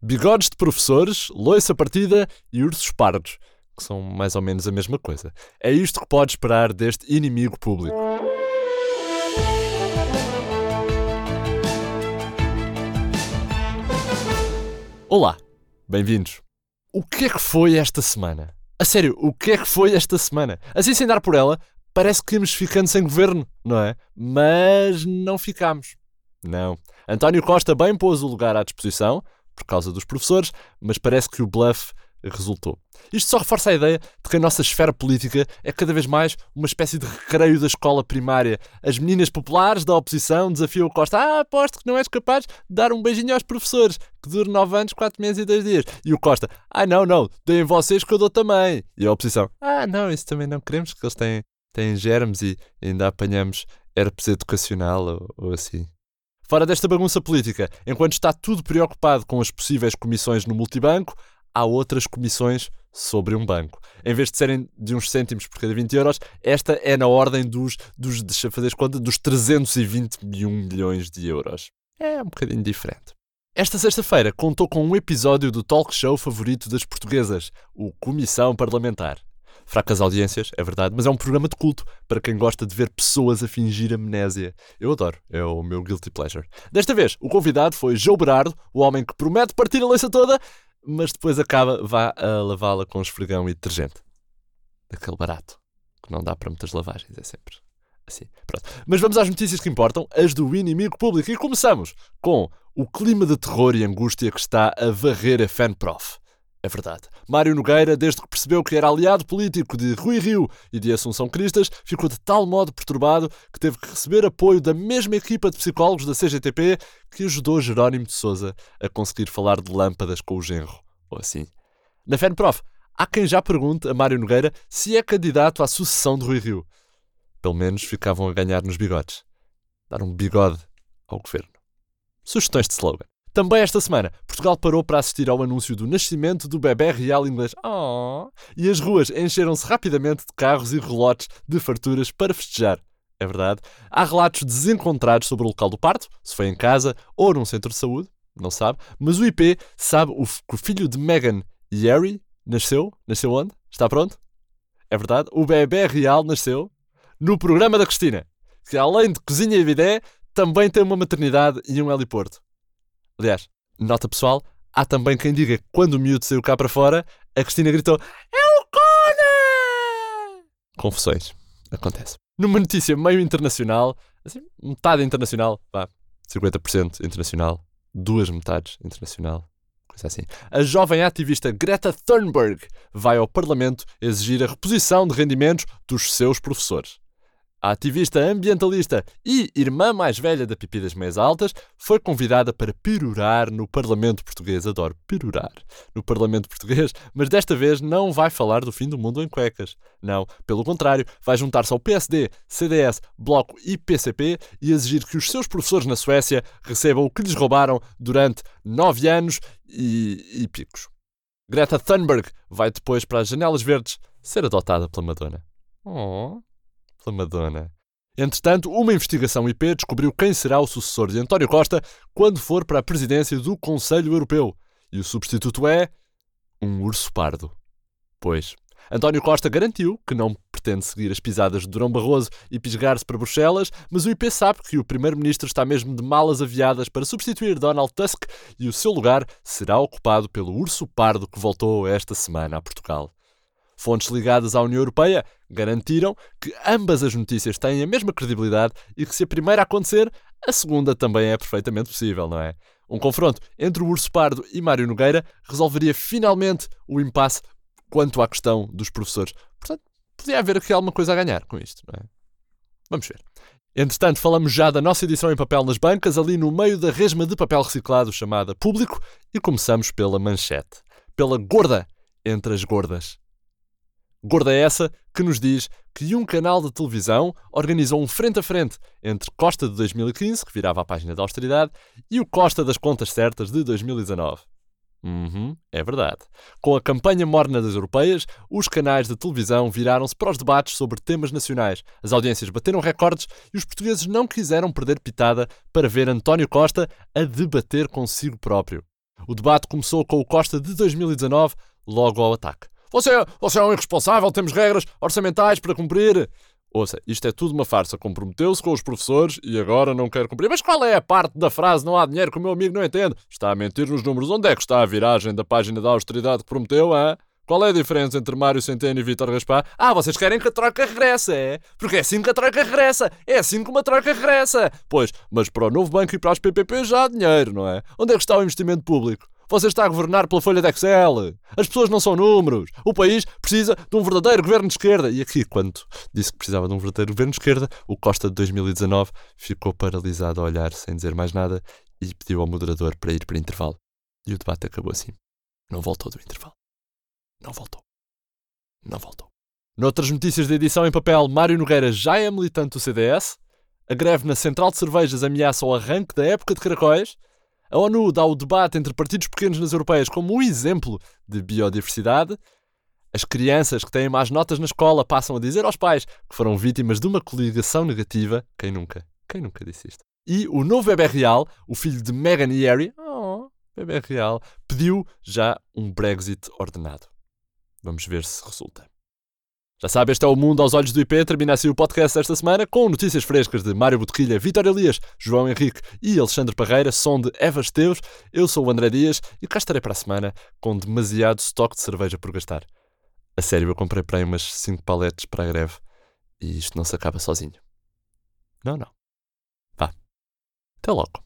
bigodes de professores, loiça partida e ursos pardos, que são mais ou menos a mesma coisa. É isto que pode esperar deste inimigo público. Olá, bem-vindos. O que é que foi esta semana? A sério, o que é que foi esta semana? Assim sem dar por ela, parece que íamos ficando sem governo, não é? Mas não ficámos. Não. António Costa bem pôs o lugar à disposição, por causa dos professores, mas parece que o bluff resultou. Isto só reforça a ideia de que a nossa esfera política é cada vez mais uma espécie de recreio da escola primária. As meninas populares da oposição desafiam o Costa. Ah, aposto que não és capaz de dar um beijinho aos professores, que dure 9 anos, 4 meses e 2 dias. E o Costa. Ah, não, não, deem vocês que eu dou também. E a oposição. Ah, não, isso também não queremos, que eles têm, têm germes e ainda apanhamos herpes educacional ou, ou assim. Fora desta bagunça política, enquanto está tudo preocupado com as possíveis comissões no multibanco, há outras comissões sobre um banco. Em vez de serem de uns cêntimos por cada 20 euros, esta é na ordem dos, dos deixa fazer conta, dos 321 milhões de euros. É um bocadinho diferente. Esta sexta-feira contou com um episódio do talk show favorito das portuguesas, o Comissão Parlamentar. Fracas audiências, é verdade, mas é um programa de culto para quem gosta de ver pessoas a fingir amnésia. Eu adoro, é o meu guilty pleasure. Desta vez, o convidado foi João Berardo, o homem que promete partir a louça toda, mas depois acaba, vá a lavá-la com esfregão e detergente. Daquele barato, que não dá para muitas lavagens, é sempre assim. Pronto. Mas vamos às notícias que importam, as do inimigo público. E começamos com o clima de terror e angústia que está a varrer a FanProf. É verdade. Mário Nogueira, desde que percebeu que era aliado político de Rui Rio e de Assunção Cristas, ficou de tal modo perturbado que teve que receber apoio da mesma equipa de psicólogos da CGTP que ajudou Jerónimo de Souza a conseguir falar de lâmpadas com o genro, ou assim. Na FENPROF, há quem já pergunte a Mário Nogueira se é candidato à sucessão de Rui Rio. Pelo menos ficavam a ganhar nos bigodes. Dar um bigode ao governo. Sugestões de slogan. Também esta semana, Portugal parou para assistir ao anúncio do nascimento do bebê real inglês. Oh! E as ruas encheram-se rapidamente de carros e relotes de farturas para festejar. É verdade. Há relatos desencontrados sobre o local do parto, se foi em casa ou num centro de saúde, não sabe. Mas o IP sabe que o filho de Meghan e Harry nasceu. Nasceu onde? Está pronto? É verdade. O bebê real nasceu no programa da Cristina, que além de cozinha e bidé, também tem uma maternidade e um heliporto. Aliás, nota pessoal, há também quem diga que quando o miúdo saiu cá para fora, a Cristina gritou: É o Conan! Confusões. Acontece. Numa notícia meio internacional, assim, metade internacional, vá, 50% internacional, duas metades internacional, coisa assim. A jovem ativista Greta Thunberg vai ao Parlamento exigir a reposição de rendimentos dos seus professores. A ativista ambientalista e irmã mais velha da Pipi das Meias Altas foi convidada para perurar no Parlamento Português. Adoro perurar no Parlamento Português, mas desta vez não vai falar do fim do mundo em cuecas. Não, pelo contrário, vai juntar-se ao PSD, CDS, Bloco e PCP e exigir que os seus professores na Suécia recebam o que lhes roubaram durante nove anos e, e picos. Greta Thunberg vai depois para as Janelas Verdes ser adotada pela Madonna. Oh pela Madonna. Entretanto, uma investigação IP descobriu quem será o sucessor de António Costa quando for para a presidência do Conselho Europeu. E o substituto é. um urso pardo. Pois. António Costa garantiu que não pretende seguir as pisadas de Durão Barroso e pisgar-se para Bruxelas, mas o IP sabe que o primeiro-ministro está mesmo de malas aviadas para substituir Donald Tusk e o seu lugar será ocupado pelo urso pardo que voltou esta semana a Portugal. Fontes ligadas à União Europeia garantiram que ambas as notícias têm a mesma credibilidade e que se a primeira acontecer, a segunda também é perfeitamente possível, não é? Um confronto entre o Urso Pardo e Mário Nogueira resolveria finalmente o impasse quanto à questão dos professores. Portanto, podia haver aqui alguma coisa a ganhar com isto, não é? Vamos ver. Entretanto, falamos já da nossa edição em papel nas bancas, ali no meio da resma de papel reciclado chamada Público, e começamos pela manchete. Pela gorda entre as gordas. Gorda é essa que nos diz que um canal de televisão organizou um frente a frente entre Costa de 2015, que virava a página da austeridade, e o Costa das Contas Certas de 2019. Uhum, é verdade. Com a campanha morna das europeias, os canais de televisão viraram-se para os debates sobre temas nacionais. As audiências bateram recordes e os portugueses não quiseram perder pitada para ver António Costa a debater consigo próprio. O debate começou com o Costa de 2019, logo ao ataque. Você, você é um irresponsável, temos regras orçamentais para cumprir. Ouça, isto é tudo uma farsa. Comprometeu-se com os professores e agora não quer cumprir. Mas qual é a parte da frase não há dinheiro que o meu amigo não entende? Está a mentir nos números. Onde é que está a viragem da página da austeridade que prometeu, hein? Qual é a diferença entre Mário Centeno e Vítor Gaspar? Ah, vocês querem que a troca regresse, é? Porque é assim que a troca regressa. É assim que uma troca regressa. Pois, mas para o novo banco e para as PPP já há dinheiro, não é? Onde é que está o investimento público? Você está a governar pela folha de Excel. As pessoas não são números. O país precisa de um verdadeiro governo de esquerda. E aqui, quando disse que precisava de um verdadeiro governo de esquerda, o Costa de 2019 ficou paralisado a olhar sem dizer mais nada e pediu ao moderador para ir para intervalo. E o debate acabou assim. Não voltou do intervalo. Não voltou. Não voltou. Noutras notícias da edição em papel, Mário Nogueira já é militante do CDS. A greve na Central de Cervejas ameaça o arranque da época de caracóis. A ONU dá o debate entre partidos pequenos nas europeias como um exemplo de biodiversidade. As crianças que têm más notas na escola passam a dizer aos pais que foram vítimas de uma coligação negativa. Quem nunca? Quem nunca disse isto? E o novo bebê real, o filho de Meghan e Harry, oh, bebê real, pediu já um Brexit ordenado. Vamos ver se resulta. Já sabe, este é o Mundo aos Olhos do IP. Termina assim o podcast esta semana com notícias frescas de Mário Botequilha, Vitor Elias, João Henrique e Alexandre Parreira, som de Eva Esteus. Eu sou o André Dias e cá estarei para a semana com demasiado estoque de cerveja por gastar. A sério, eu comprei para aí umas 5 paletes para a greve e isto não se acaba sozinho. Não, não. Vá. Até logo.